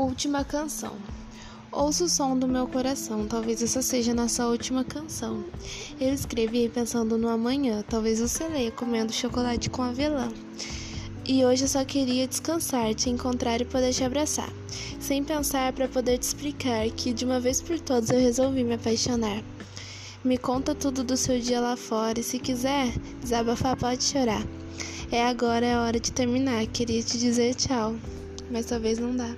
Última canção. Ouço o som do meu coração, talvez essa seja nossa última canção. Eu escrevi pensando no amanhã, talvez você leia comendo chocolate com avelã. E hoje eu só queria descansar, te encontrar e poder te abraçar. Sem pensar para poder te explicar que de uma vez por todas eu resolvi me apaixonar. Me conta tudo do seu dia lá fora e se quiser, desabafar pode chorar. É agora, é hora de terminar. Queria te dizer tchau, mas talvez não dá.